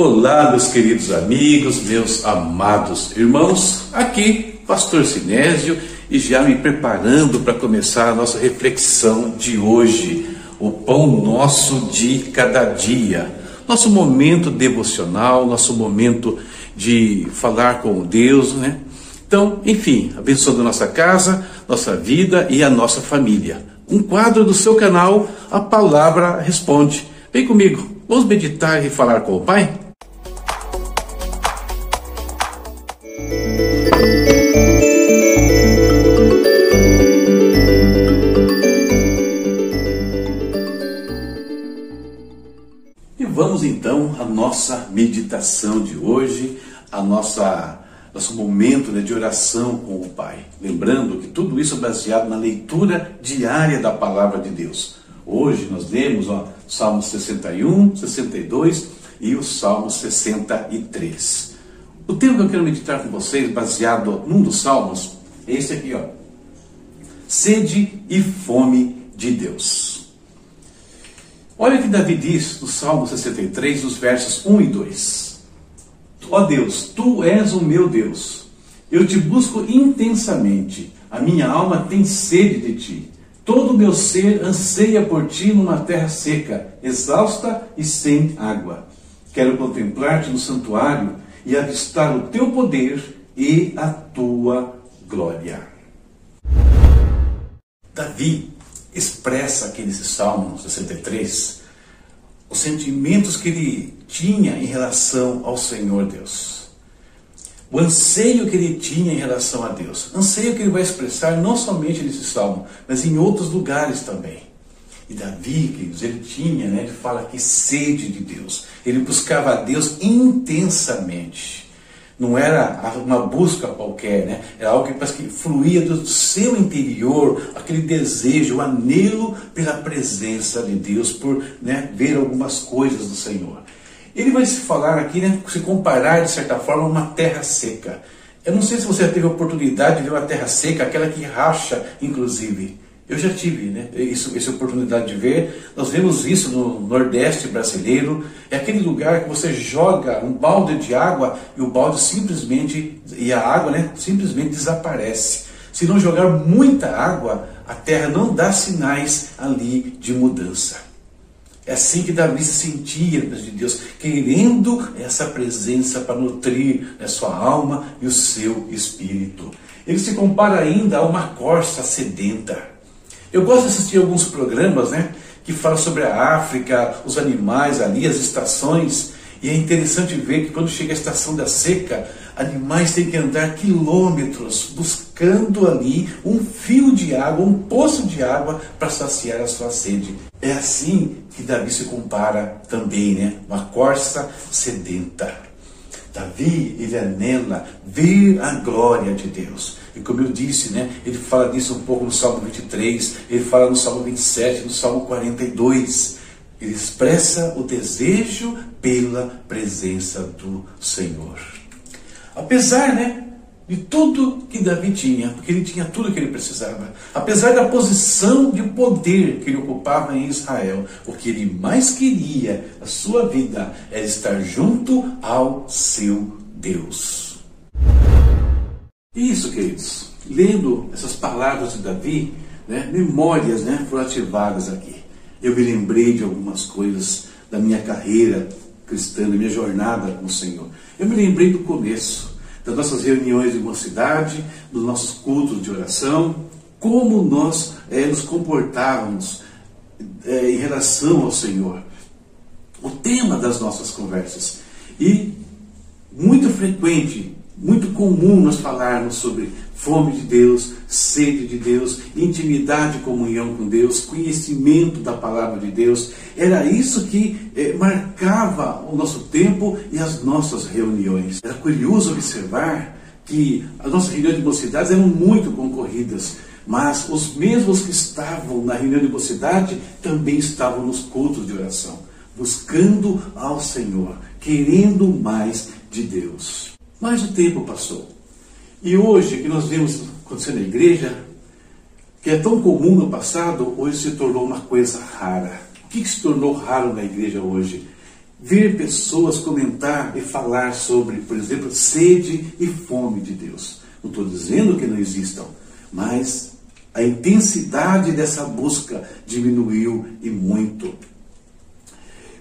Olá, meus queridos amigos, meus amados irmãos, aqui Pastor Sinésio e já me preparando para começar a nossa reflexão de hoje, o pão nosso de cada dia, nosso momento devocional, nosso momento de falar com Deus, né? Então, enfim, abençoando nossa casa, nossa vida e a nossa família. Um quadro do seu canal, a palavra responde. Vem comigo, vamos meditar e falar com o Pai? Vamos então à nossa meditação de hoje, a nossa nosso momento né, de oração com o Pai. Lembrando que tudo isso é baseado na leitura diária da palavra de Deus. Hoje nós lemos ó, Salmos 61, 62 e o Salmo 63. O tema que eu quero meditar com vocês, baseado num dos salmos, é esse aqui, ó. Sede e fome de Deus. Olha o que Davi diz no Salmo 63, nos versos 1 e 2. Ó Deus, tu és o meu Deus. Eu te busco intensamente. A minha alma tem sede de ti. Todo o meu ser anseia por ti numa terra seca, exausta e sem água. Quero contemplar-te no santuário e avistar o teu poder e a tua glória. Davi expressa aqui nesse Salmo 63 os sentimentos que ele tinha em relação ao Senhor Deus. O anseio que ele tinha em relação a Deus. Anseio que ele vai expressar não somente nesse salmo, mas em outros lugares também. E Davi, queridos, ele tinha, né, ele fala aqui, sede de Deus. Ele buscava a Deus intensamente. Não era uma busca qualquer, né? Era algo que, que fluía do seu interior, aquele desejo, o anelo pela presença de Deus, por né, ver algumas coisas do Senhor. Ele vai se falar aqui, né, se comparar de certa forma uma terra seca. Eu não sei se você teve a oportunidade de ver uma terra seca, aquela que racha, inclusive. Eu já tive né, isso, essa oportunidade de ver. Nós vemos isso no Nordeste brasileiro. É aquele lugar que você joga um balde de água e o balde simplesmente, e a água né, simplesmente desaparece. Se não jogar muita água, a terra não dá sinais ali de mudança. É assim que Davi se sentia diante de Deus, querendo essa presença para nutrir a sua alma e o seu espírito. Ele se compara ainda a uma corça sedenta. Eu gosto de assistir alguns programas, né, que falam sobre a África, os animais ali, as estações, e é interessante ver que quando chega a estação da seca, animais têm que andar quilômetros buscando ali um fio de água, um poço de água para saciar a sua sede. É assim que Davi se compara também, né? Uma corça sedenta. Davi, ele anela ver a glória de Deus. E como eu disse, né, ele fala disso um pouco no Salmo 23, ele fala no Salmo 27, no Salmo 42. Ele expressa o desejo pela presença do Senhor. Apesar, né, de tudo que Davi tinha, porque ele tinha tudo que ele precisava, apesar da posição de poder que ele ocupava em Israel, o que ele mais queria na sua vida era estar junto ao seu Deus. Isso, queridos, lendo essas palavras de Davi, né, memórias né, foram ativadas aqui. Eu me lembrei de algumas coisas da minha carreira cristã, da minha jornada com o Senhor. Eu me lembrei do começo das nossas reuniões de mocidade, dos nossos cultos de oração, como nós é, nos comportávamos é, em relação ao Senhor. O tema das nossas conversas. E muito frequente, muito comum nós falarmos sobre fome de Deus, sede de Deus, intimidade e comunhão com Deus, conhecimento da palavra de Deus. Era isso que eh, marcava o nosso tempo e as nossas reuniões. Era curioso observar que as nossas reuniões de mocidades eram muito concorridas, mas os mesmos que estavam na reunião de mocidade também estavam nos cultos de oração, buscando ao Senhor, querendo mais de Deus. Mas o tempo passou. E hoje, que nós vemos acontecer na igreja, que é tão comum no passado, hoje se tornou uma coisa rara. O que se tornou raro na igreja hoje? ver pessoas comentar e falar sobre, por exemplo, sede e fome de Deus. Não estou dizendo que não existam, mas a intensidade dessa busca diminuiu e muito.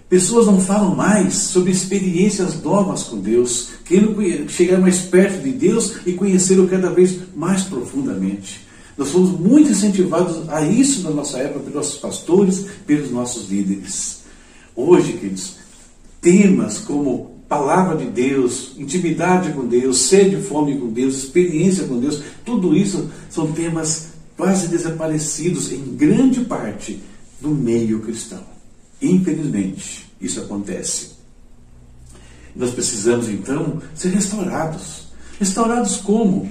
Pessoas não falam mais sobre experiências novas com Deus, querendo chegar mais perto de Deus e conhecê-lo cada vez mais profundamente. Nós fomos muito incentivados a isso na nossa época pelos nossos pastores, pelos nossos líderes. Hoje, queridos, temas como palavra de Deus, intimidade com Deus, sede e fome com Deus, experiência com Deus, tudo isso são temas quase desaparecidos em grande parte do meio cristão. Infelizmente, isso acontece. Nós precisamos então ser restaurados. Restaurados como?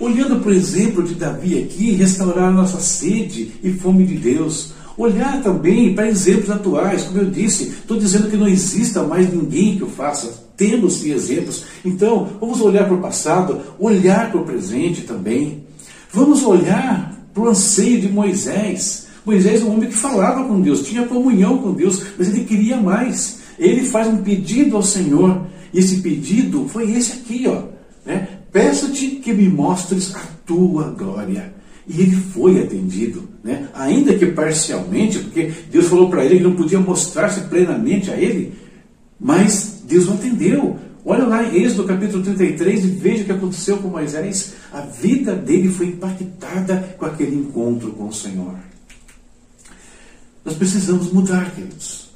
Olhando para o exemplo de Davi aqui, restaurar a nossa sede e fome de Deus. Olhar também para exemplos atuais, como eu disse, estou dizendo que não exista mais ninguém que o faça. Temos exemplos. Então, vamos olhar para o passado, olhar para o presente também. Vamos olhar para o anseio de Moisés. Moisés é um homem que falava com Deus, tinha comunhão com Deus, mas ele queria mais. Ele faz um pedido ao Senhor, e esse pedido foi esse aqui, ó. Né? Peço-te que me mostres a tua glória. E ele foi atendido, né? ainda que parcialmente, porque Deus falou para ele que não podia mostrar-se plenamente a ele, mas Deus o atendeu. Olha lá em Êxodo capítulo 33 e veja o que aconteceu com Moisés. A vida dele foi impactada com aquele encontro com o Senhor. Nós precisamos mudar, queridos.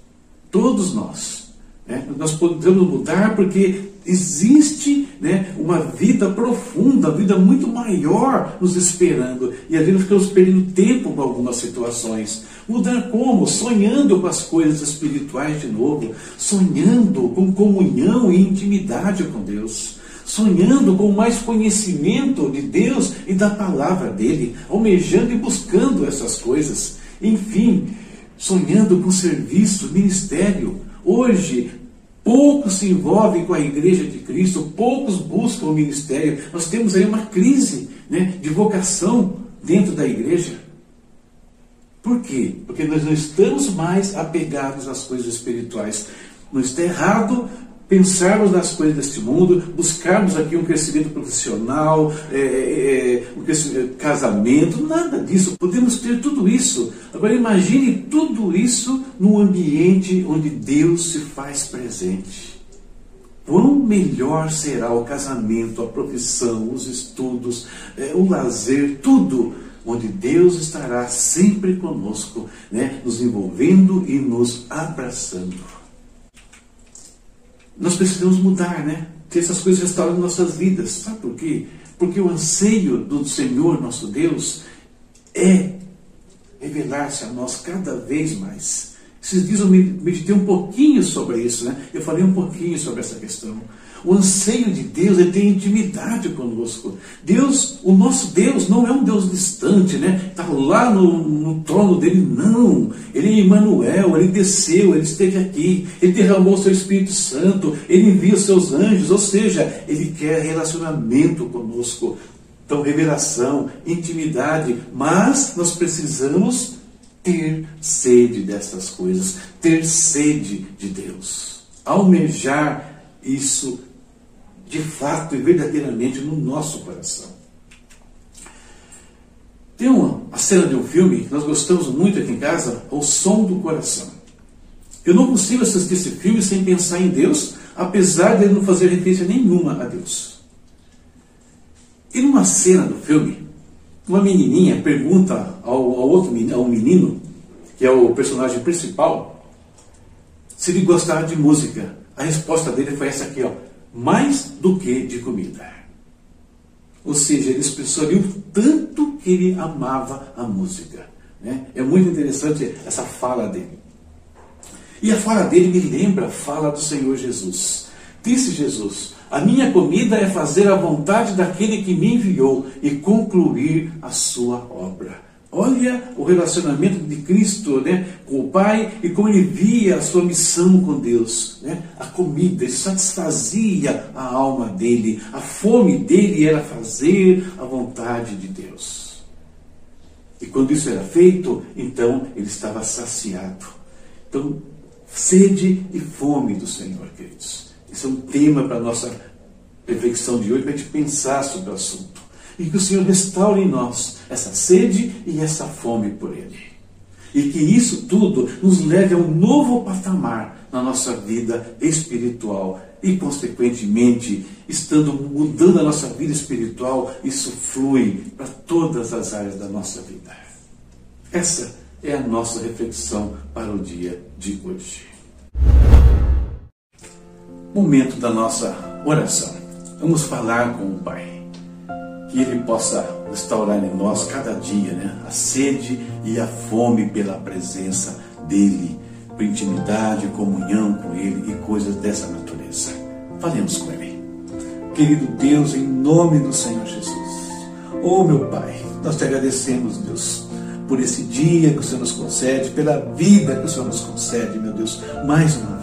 Todos nós. Né? Nós podemos mudar porque existe né, uma vida profunda, uma vida muito maior nos esperando. E às vezes ficamos perdendo tempo com algumas situações. Mudar como? Sonhando com as coisas espirituais de novo, sonhando com comunhão e intimidade com Deus, sonhando com mais conhecimento de Deus e da palavra dele, almejando e buscando essas coisas. Enfim, sonhando com serviço, ministério. Hoje, poucos se envolvem com a igreja de Cristo, poucos buscam o ministério. Nós temos aí uma crise né, de vocação dentro da igreja. Por quê? Porque nós não estamos mais apegados às coisas espirituais. Não está errado pensarmos nas coisas deste mundo, buscarmos aqui um crescimento profissional, é, é, é um crescimento, casamento, nada disso. Podemos ter tudo isso. Agora imagine tudo isso num ambiente onde Deus se faz presente. Quão melhor será o casamento, a profissão, os estudos, é, o lazer, tudo onde Deus estará sempre conosco, né, nos envolvendo e nos abraçando. Nós precisamos mudar, né? Que essas coisas restaurem nossas vidas. Sabe por quê? Porque o anseio do Senhor, nosso Deus, é revelar-se a nós cada vez mais. Esses dias eu meditei um pouquinho sobre isso, né? Eu falei um pouquinho sobre essa questão. O anseio de Deus é ter intimidade conosco. Deus, o nosso Deus, não é um Deus distante, né? Está lá no, no, trono dele, não. Ele é Emmanuel, ele desceu, ele esteve aqui, ele derramou seu Espírito Santo, ele envia os seus anjos, ou seja, ele quer relacionamento conosco. Então, revelação, intimidade, mas nós precisamos ter sede dessas coisas, ter sede de Deus, almejar isso de fato e verdadeiramente no nosso coração. Tem uma a cena de um filme que nós gostamos muito aqui em casa, O Som do Coração. Eu não consigo assistir esse filme sem pensar em Deus, apesar de ele não fazer referência nenhuma a Deus. E numa cena do filme, uma menininha pergunta ao, ao outro menino, ao menino, que é o personagem principal, se ele gostava de música. A resposta dele foi essa aqui, ó mais do que de comida. Ou seja, ele expressou o tanto que ele amava a música. Né? É muito interessante essa fala dele. E a fala dele me lembra a fala do Senhor Jesus. Disse Jesus: A minha comida é fazer a vontade daquele que me enviou e concluir a sua obra. Olha o relacionamento de Cristo né, com o Pai e como ele via a sua missão com Deus. Né? A comida, satisfazia a alma dele, a fome dele era fazer a vontade de Deus. E quando isso era feito, então ele estava saciado. Então, Sede e fome do Senhor, queridos. Esse é um tema para a nossa reflexão de hoje, para a gente pensar sobre o assunto. E que o Senhor restaure em nós essa sede e essa fome por Ele. E que isso tudo nos leve a um novo patamar na nossa vida espiritual. E, consequentemente, estando mudando a nossa vida espiritual, isso flui para todas as áreas da nossa vida. Essa é a nossa reflexão para o dia de hoje. Momento da nossa oração. Vamos falar com o Pai. Que Ele possa restaurar em nós cada dia né, a sede e a fome pela presença dEle, por intimidade, comunhão com Ele e coisas dessa natureza. Falemos com Ele. Querido Deus, em nome do Senhor Jesus. Oh, meu Pai, nós te agradecemos, Deus, por esse dia que o Senhor nos concede, pela vida que o Senhor nos concede, meu Deus, mais uma.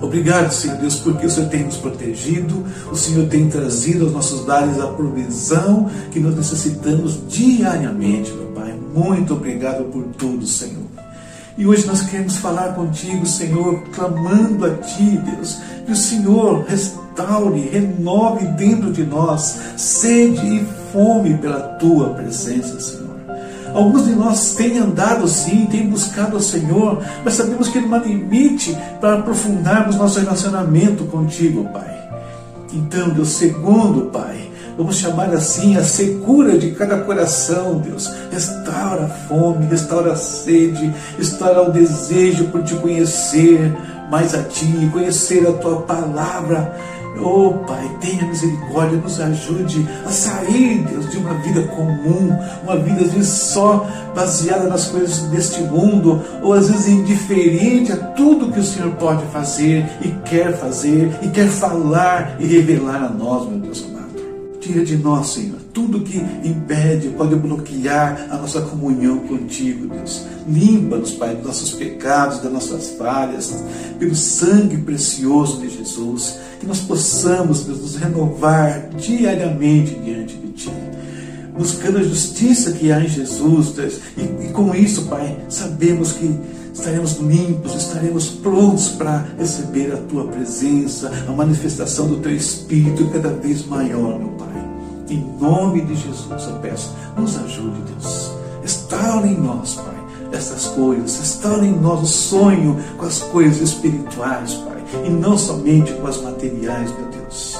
Obrigado, Senhor Deus, porque o Senhor tem nos protegido, o Senhor tem trazido aos nossos lares a provisão que nós necessitamos diariamente, meu Pai. Muito obrigado por tudo, Senhor. E hoje nós queremos falar contigo, Senhor, clamando a Ti, Deus, que o Senhor restaure, renove dentro de nós sede e fome pela Tua presença, Senhor. Alguns de nós têm andado sim, têm buscado o Senhor, mas sabemos que não há limite para aprofundarmos nosso relacionamento contigo, Pai. Então, Deus, segundo, Pai, vamos chamar assim a secura de cada coração, Deus. Restaura a fome, restaura a sede, restaura o desejo por te conhecer mais a Ti, conhecer a Tua palavra Oh Pai, tenha misericórdia, nos ajude a sair, Deus, de uma vida comum, uma vida às vezes só baseada nas coisas deste mundo, ou às vezes indiferente a tudo que o Senhor pode fazer e quer fazer e quer falar e revelar a nós, meu Deus amado. Tira de nós, Senhor, tudo que impede, pode bloquear a nossa comunhão contigo, Deus. Limpa-nos, Pai, dos nossos pecados, das nossas falhas, pelo sangue precioso de Jesus que nós possamos, Deus, nos renovar diariamente diante de Ti, buscando a justiça que há em Jesus, Deus, e, e com isso, Pai, sabemos que estaremos limpos, estaremos prontos para receber a Tua presença, a manifestação do Teu Espírito cada vez maior, meu Pai. Em nome de Jesus eu peço, nos ajude, Deus. Restaure em nós, Pai, essas coisas. Restaure em nós o sonho com as coisas espirituais, Pai e não somente com as materiais, meu Deus.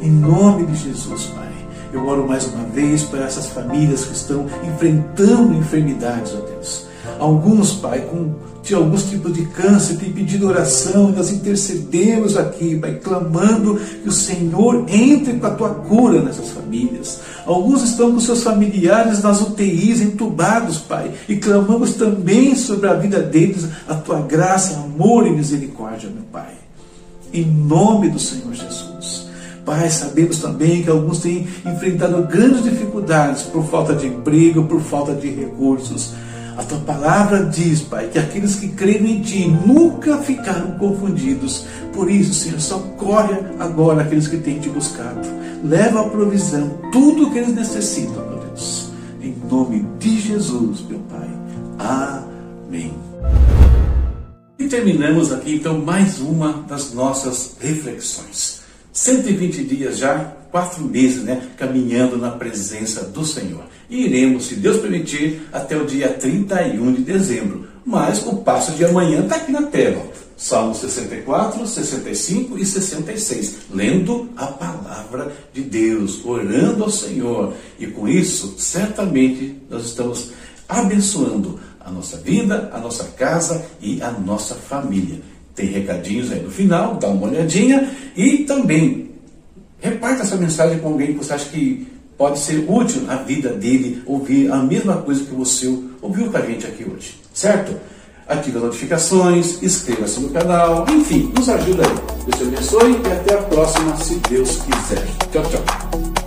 Em nome de Jesus, Pai, eu oro mais uma vez para essas famílias que estão enfrentando enfermidades, ó Deus. Alguns, Pai, com de alguns tipos de câncer, têm pedido oração, nós intercedemos aqui, Pai, clamando que o Senhor entre com a tua cura nessas famílias. Alguns estão com seus familiares nas UTIs, entubados, Pai, e clamamos também sobre a vida deles a tua graça, amor e misericórdia, meu Pai em nome do Senhor Jesus. Pai, sabemos também que alguns têm enfrentado grandes dificuldades por falta de emprego, por falta de recursos. A tua palavra diz, Pai, que aqueles que creem em Ti nunca ficaram confundidos. Por isso, Senhor, socorre agora aqueles que têm Te buscado. Leva a provisão, tudo o que eles necessitam, meu Deus. Em nome de Jesus, meu Pai. Amém. E terminamos aqui então mais uma das nossas reflexões. 120 dias já, quatro meses, né, caminhando na presença do Senhor. E iremos, se Deus permitir, até o dia 31 de dezembro. Mas o passo de amanhã está aqui na tela. Salmo 64, 65 e 66. Lendo a palavra de Deus, orando ao Senhor. E com isso, certamente, nós estamos abençoando a nossa vida, a nossa casa e a nossa família. Tem recadinhos aí no final, dá uma olhadinha e também reparta essa mensagem com alguém que você acha que pode ser útil na vida dele ouvir a mesma coisa que você ouviu com a gente aqui hoje, certo? Ative as notificações, inscreva-se no canal, enfim, nos ajuda aí. Deus te abençoe e até a próxima, se Deus quiser. Tchau, tchau.